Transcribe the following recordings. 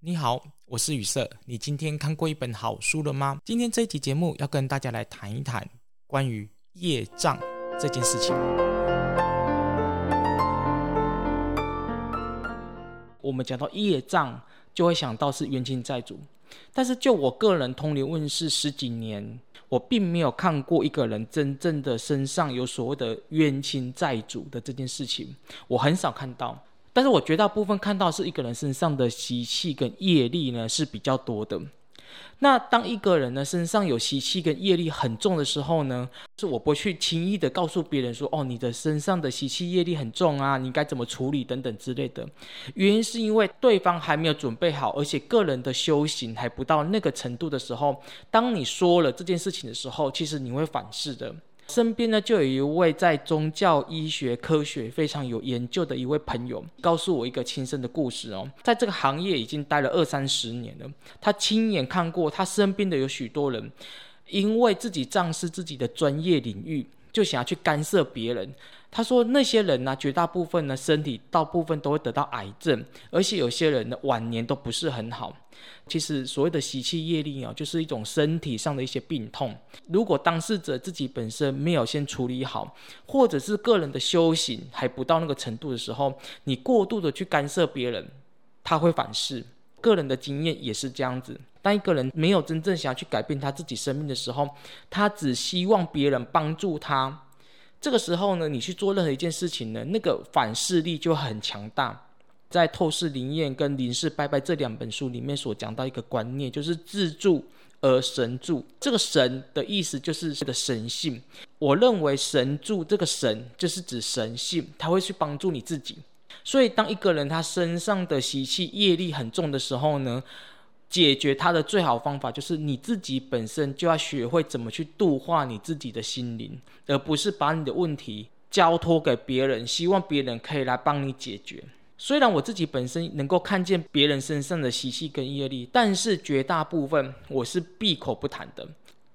你好，我是雨色。你今天看过一本好书了吗？今天这一集节目要跟大家来谈一谈关于业障这件事情。我们讲到业障，就会想到是冤亲债主。但是就我个人通灵问世十几年，我并没有看过一个人真正的身上有所谓的冤亲债主的这件事情，我很少看到。但是我绝大部分看到是一个人身上的习气跟业力呢是比较多的。那当一个人呢身上有习气跟业力很重的时候呢，是我不去轻易的告诉别人说，哦，你的身上的习气业力很重啊，你该怎么处理等等之类的。原因是因为对方还没有准备好，而且个人的修行还不到那个程度的时候，当你说了这件事情的时候，其实你会反噬的。身边呢，就有一位在宗教、医学、科学非常有研究的一位朋友，告诉我一个亲身的故事哦。在这个行业已经待了二三十年了，他亲眼看过他身边的有许多人，因为自己仗势自己的专业领域，就想要去干涉别人。他说那些人呢，绝大部分呢，身体大部分都会得到癌症，而且有些人的晚年都不是很好。其实所谓的习气业力啊，就是一种身体上的一些病痛。如果当事者自己本身没有先处理好，或者是个人的修行还不到那个程度的时候，你过度的去干涉别人，他会反噬。个人的经验也是这样子。当一个人没有真正想要去改变他自己生命的时候，他只希望别人帮助他。这个时候呢，你去做任何一件事情呢，那个反噬力就很强大。在《透视灵验》跟《灵视拜拜》这两本书里面所讲到一个观念，就是自助而神助。这个“神”的意思就是这个神性。我认为“神助”这个“神”就是指神性，他会去帮助你自己。所以，当一个人他身上的习气业力很重的时候呢，解决它的最好方法就是你自己本身就要学会怎么去度化你自己的心灵，而不是把你的问题交托给别人，希望别人可以来帮你解决。虽然我自己本身能够看见别人身上的习气跟业力，但是绝大部分我是闭口不谈的。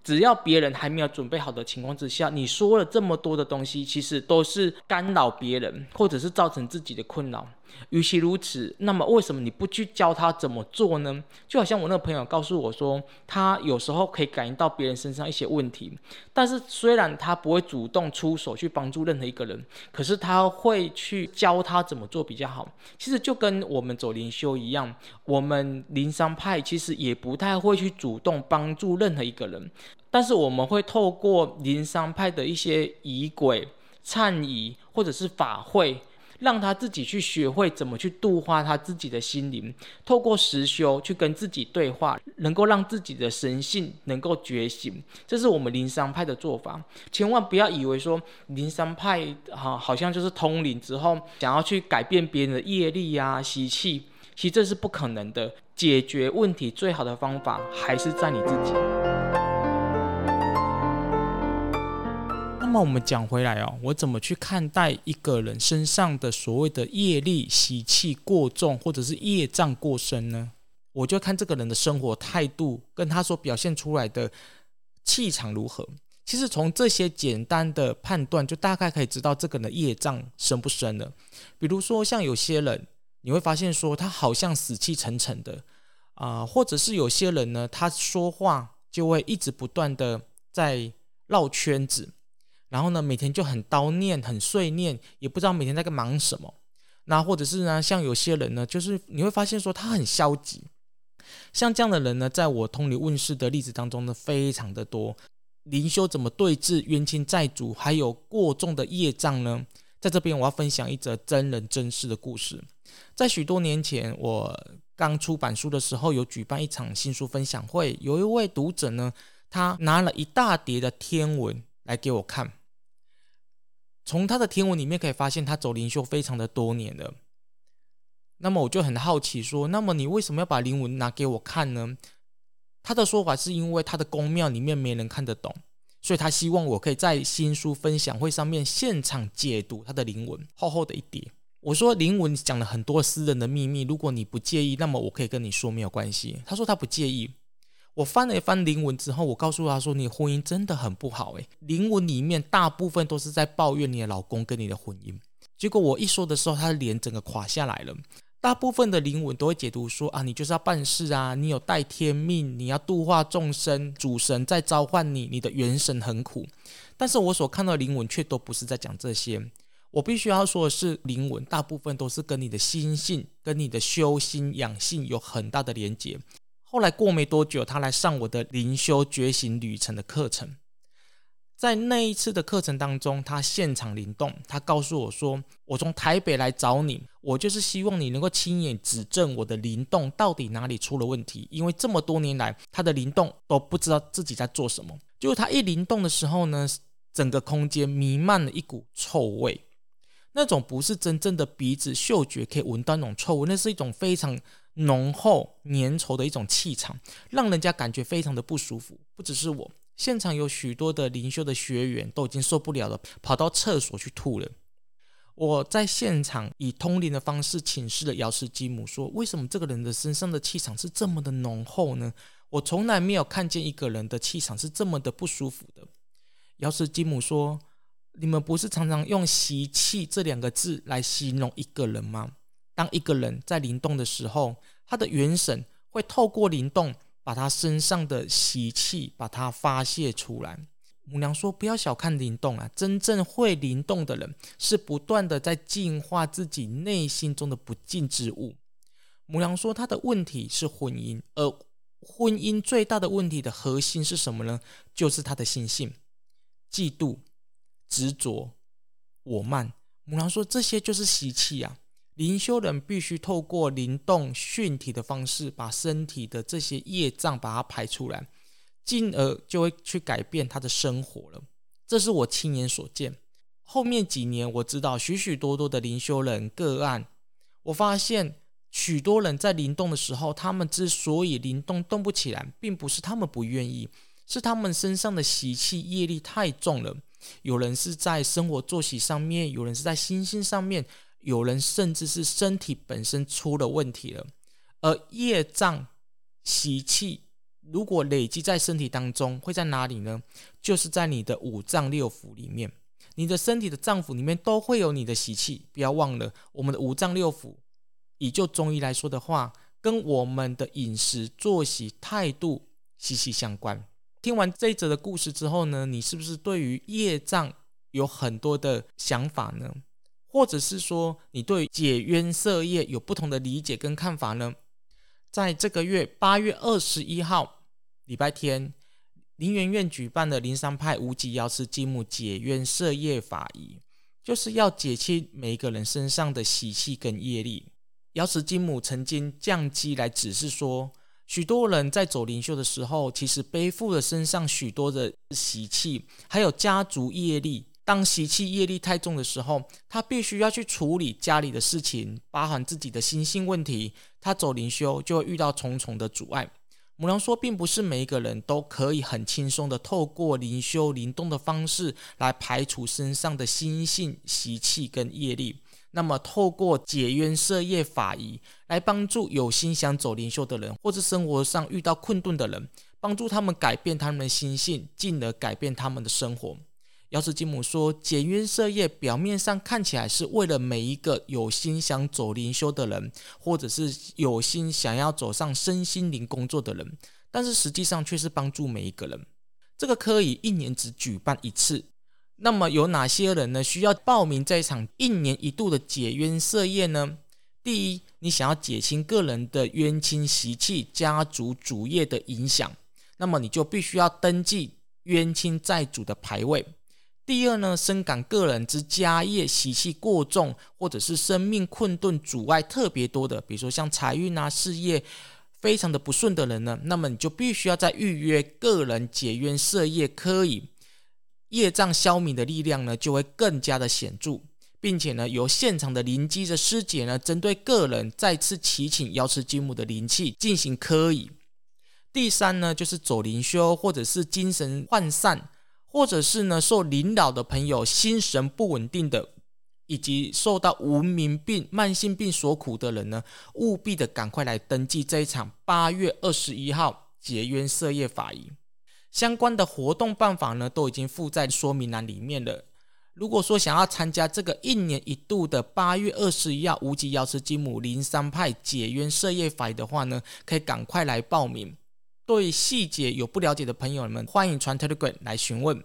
只要别人还没有准备好的情况之下，你说了这么多的东西，其实都是干扰别人，或者是造成自己的困扰。与其如此，那么为什么你不去教他怎么做呢？就好像我那个朋友告诉我说，他有时候可以感应到别人身上一些问题，但是虽然他不会主动出手去帮助任何一个人，可是他会去教他怎么做比较好。其实就跟我们走灵修一样，我们灵商派其实也不太会去主动帮助任何一个人，但是我们会透过灵商派的一些仪轨、忏仪或者是法会。让他自己去学会怎么去度化他自己的心灵，透过实修去跟自己对话，能够让自己的神性能够觉醒，这是我们灵山派的做法。千万不要以为说灵山派哈好像就是通灵之后想要去改变别人的业力呀、习气，其实这是不可能的。解决问题最好的方法还是在你自己。么我们讲回来哦，我怎么去看待一个人身上的所谓的业力习气过重，或者是业障过深呢？我就看这个人的生活态度，跟他所表现出来的气场如何。其实从这些简单的判断，就大概可以知道这个人的业障深不深了。比如说，像有些人，你会发现说他好像死气沉沉的啊、或者是有些人呢，他说话就会一直不断的在绕圈子。然后呢，每天就很叨念、很碎念，也不知道每天在干忙什么。那或者是呢，像有些人呢，就是你会发现说他很消极。像这样的人呢，在我通灵问事的例子当中呢，非常的多。灵修怎么对治冤亲债主，还有过重的业障呢？在这边我要分享一则真人真事的故事。在许多年前，我刚出版书的时候，有举办一场新书分享会，有一位读者呢，他拿了一大叠的天文来给我看。从他的天文里面可以发现，他走灵修非常的多年了。那么我就很好奇说，那么你为什么要把灵文拿给我看呢？他的说法是因为他的宫庙里面没人看得懂，所以他希望我可以在新书分享会上面现场解读他的灵文，厚厚的一叠。我说灵文讲了很多私人的秘密，如果你不介意，那么我可以跟你说没有关系。他说他不介意。我翻了一翻灵文之后，我告诉他说：“你婚姻真的很不好。”诶，灵文里面大部分都是在抱怨你的老公跟你的婚姻。结果我一说的时候，他的脸整个垮下来了。大部分的灵文都会解读说啊，你就是要办事啊，你有带天命，你要度化众生，主神在召唤你，你的元神很苦。但是我所看到的灵文却都不是在讲这些。我必须要说的是，灵文大部分都是跟你的心性、跟你的修心养性有很大的连结。后来过没多久，他来上我的灵修觉醒旅程的课程。在那一次的课程当中，他现场灵动，他告诉我说：“我从台北来找你，我就是希望你能够亲眼指证我的灵动到底哪里出了问题。因为这么多年来，他的灵动都不知道自己在做什么。就是他一灵动的时候呢，整个空间弥漫了一股臭味，那种不是真正的鼻子嗅觉可以闻到那种臭味，那是一种非常浓厚粘稠的一种气场，让人家感觉非常的不舒服。不只是我。”现场有许多的灵修的学员都已经受不了了，跑到厕所去吐了。我在现场以通灵的方式请示了姚氏基母，说：“为什么这个人的身上的气场是这么的浓厚呢？我从来没有看见一个人的气场是这么的不舒服的。”姚氏基母说：“你们不是常常用习气这两个字来形容一个人吗？当一个人在灵动的时候，他的元神会透过灵动。”把他身上的习气把它发泄出来。母娘说：“不要小看灵动啊，真正会灵动的人是不断的在净化自己内心中的不净之物。”母娘说：“他的问题是婚姻，而婚姻最大的问题的核心是什么呢？就是他的心性，嫉妒、执着、我慢。”母娘说：“这些就是习气啊。”灵修人必须透过灵动训体的方式，把身体的这些业障把它排出来，进而就会去改变他的生活了。这是我亲眼所见。后面几年，我知道许许多多的灵修人个案，我发现许多人在灵动的时候，他们之所以灵动动不起来，并不是他们不愿意，是他们身上的习气业力太重了。有人是在生活作息上面，有人是在心性上面。有人甚至是身体本身出了问题了，而业障习气如果累积在身体当中，会在哪里呢？就是在你的五脏六腑里面，你的身体的脏腑里面都会有你的习气。不要忘了，我们的五脏六腑，以就中医来说的话，跟我们的饮食、作息、态度息息相关。听完这一则的故事之后呢，你是不是对于业障有很多的想法呢？或者是说，你对解冤设业有不同的理解跟看法呢？在这个月八月二十一号礼拜天，灵元院举办的灵山派无极瑶池金母解冤设业法仪，就是要解清每一个人身上的习气跟业力。瑶池金母曾经降机来指示说，许多人在走灵修的时候，其实背负了身上许多的习气，还有家族业力。当习气业力太重的时候，他必须要去处理家里的事情，包含自己的心性问题。他走灵修就会遇到重重的阻碍。母娘说，并不是每一个人都可以很轻松的透过灵修灵动的方式来排除身上的心性习气跟业力。那么，透过解冤设业法仪来帮助有心想走灵修的人，或者生活上遇到困顿的人，帮助他们改变他们的心性，进而改变他们的生活。瑶池金母说：“解冤设业表面上看起来是为了每一个有心想走灵修的人，或者是有心想要走上身心灵工作的人，但是实际上却是帮助每一个人。这个可以一年只举办一次。那么有哪些人呢？需要报名这一场一年一度的解冤设业呢？第一，你想要减轻个人的冤亲习气、家族主业的影响，那么你就必须要登记冤亲债主的牌位。”第二呢，深感个人之家业习气过重，或者是生命困顿阻碍特别多的，比如说像财运啊、事业非常的不顺的人呢，那么你就必须要在预约个人解冤设业，科以业障消弭的力量呢就会更加的显著，并且呢，由现场的灵机的师姐呢，针对个人再次祈请瑶池金母的灵气进行科仪。第三呢，就是走灵修或者是精神涣散。或者是呢受领导的朋友心神不稳定的以及受到无名病慢性病所苦的人呢务必的赶快来登记这一场八月二十一号解冤赦业法仪。相关的活动办法呢都已经附在说明栏里面了。如果说想要参加这个一年一度的八月二十一号无极瑶池金母林三派解冤赦业法的话呢可以赶快来报名。对细节有不了解的朋友们，欢迎传 Telegram 来询问。